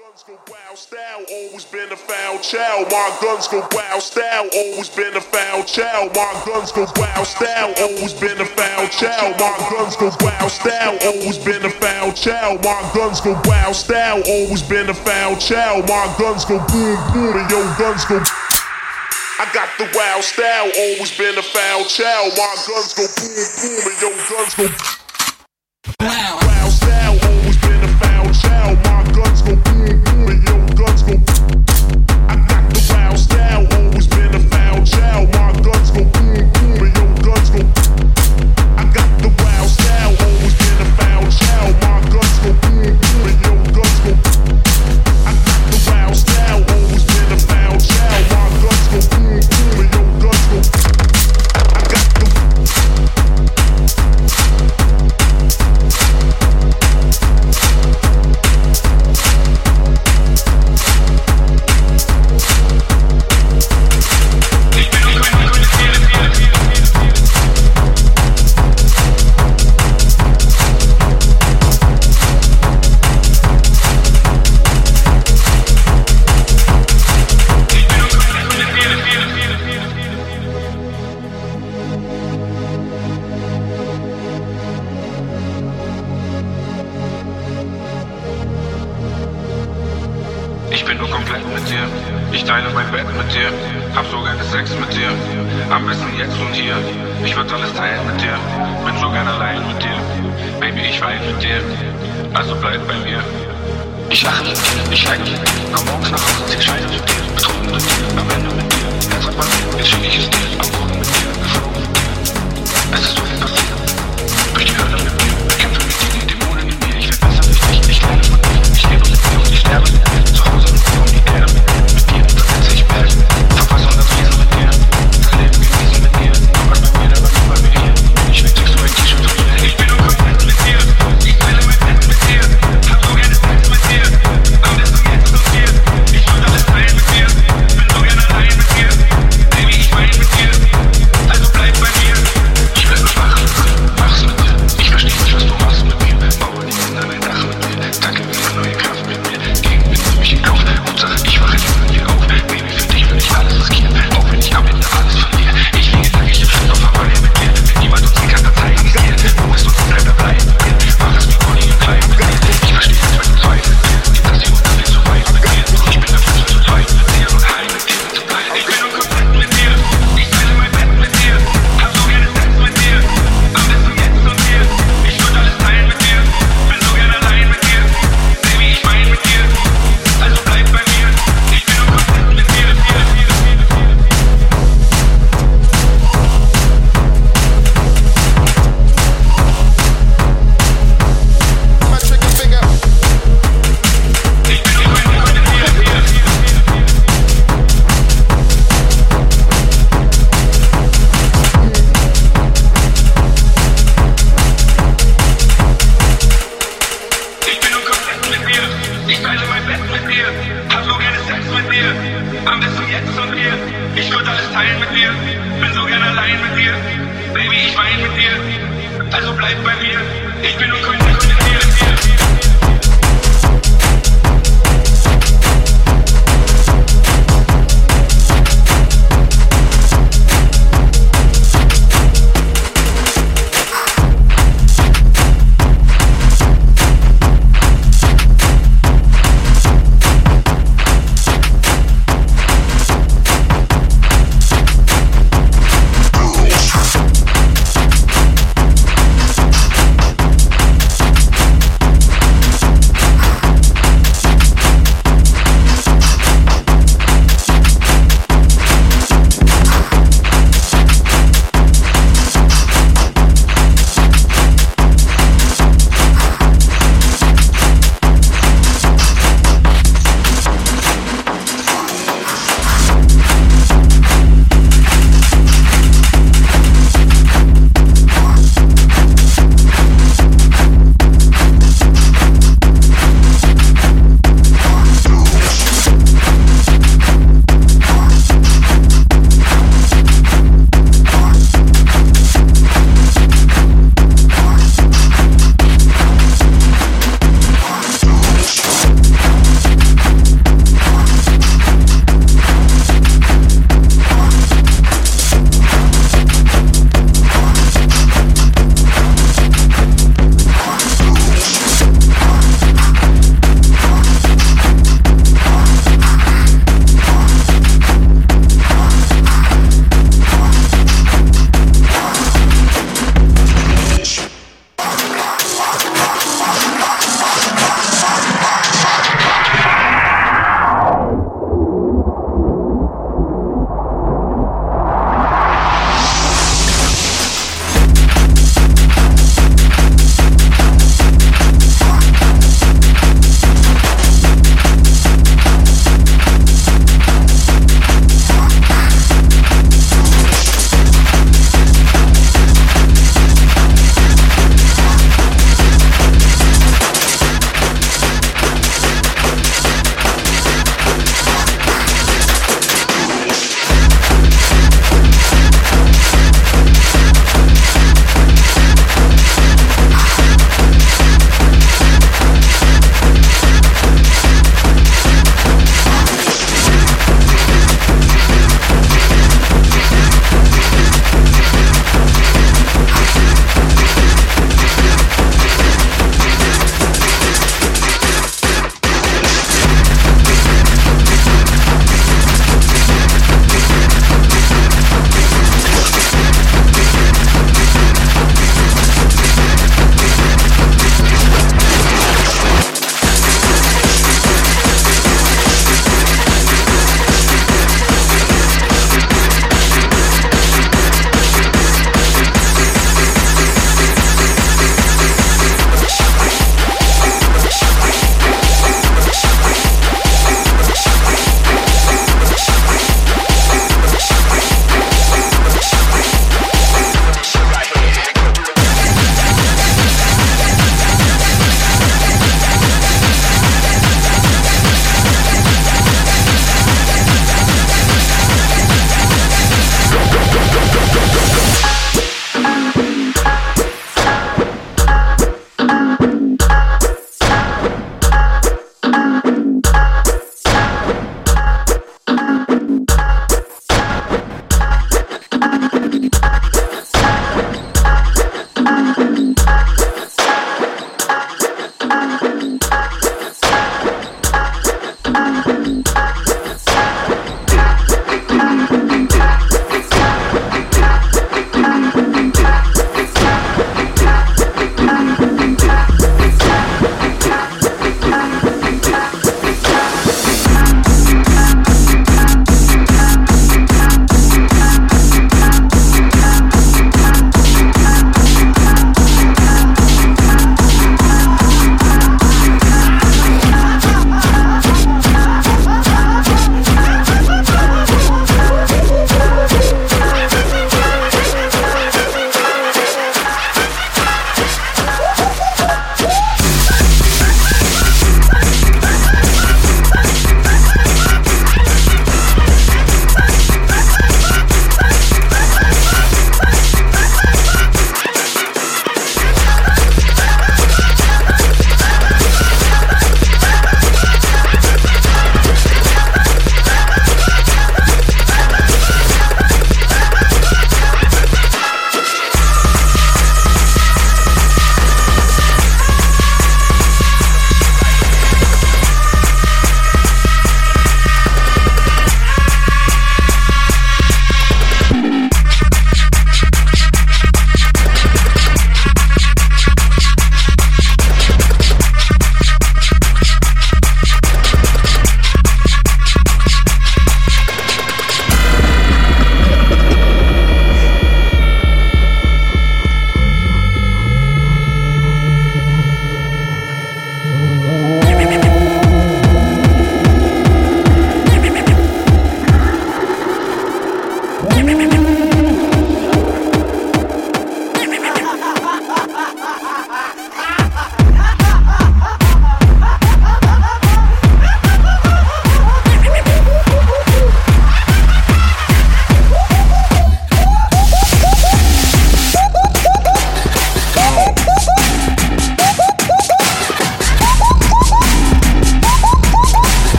guns go wow style, always been a foul child. My guns go wow style, always been a foul child. My guns go wow style, always been a foul child. My guns go wow style, always been a foul child. My guns go wow style, always been a foul child. My guns go boom boom and your guns go. I got the wow style, always been a foul child. My guns go boom boom and your guns go. Wow.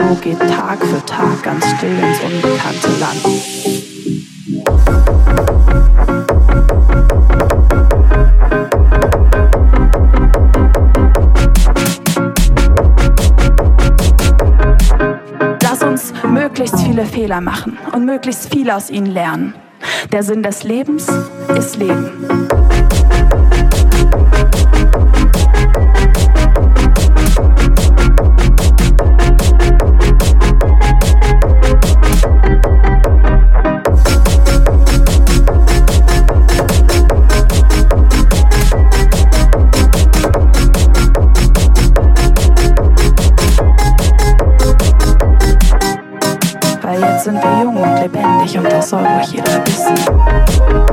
So geht Tag für Tag ganz still ins unbekannte Land. Lass uns möglichst viele Fehler machen und möglichst viel aus ihnen lernen. Der Sinn des Lebens ist Leben. sind wir jung und lebendig und das soll euch jeder wissen.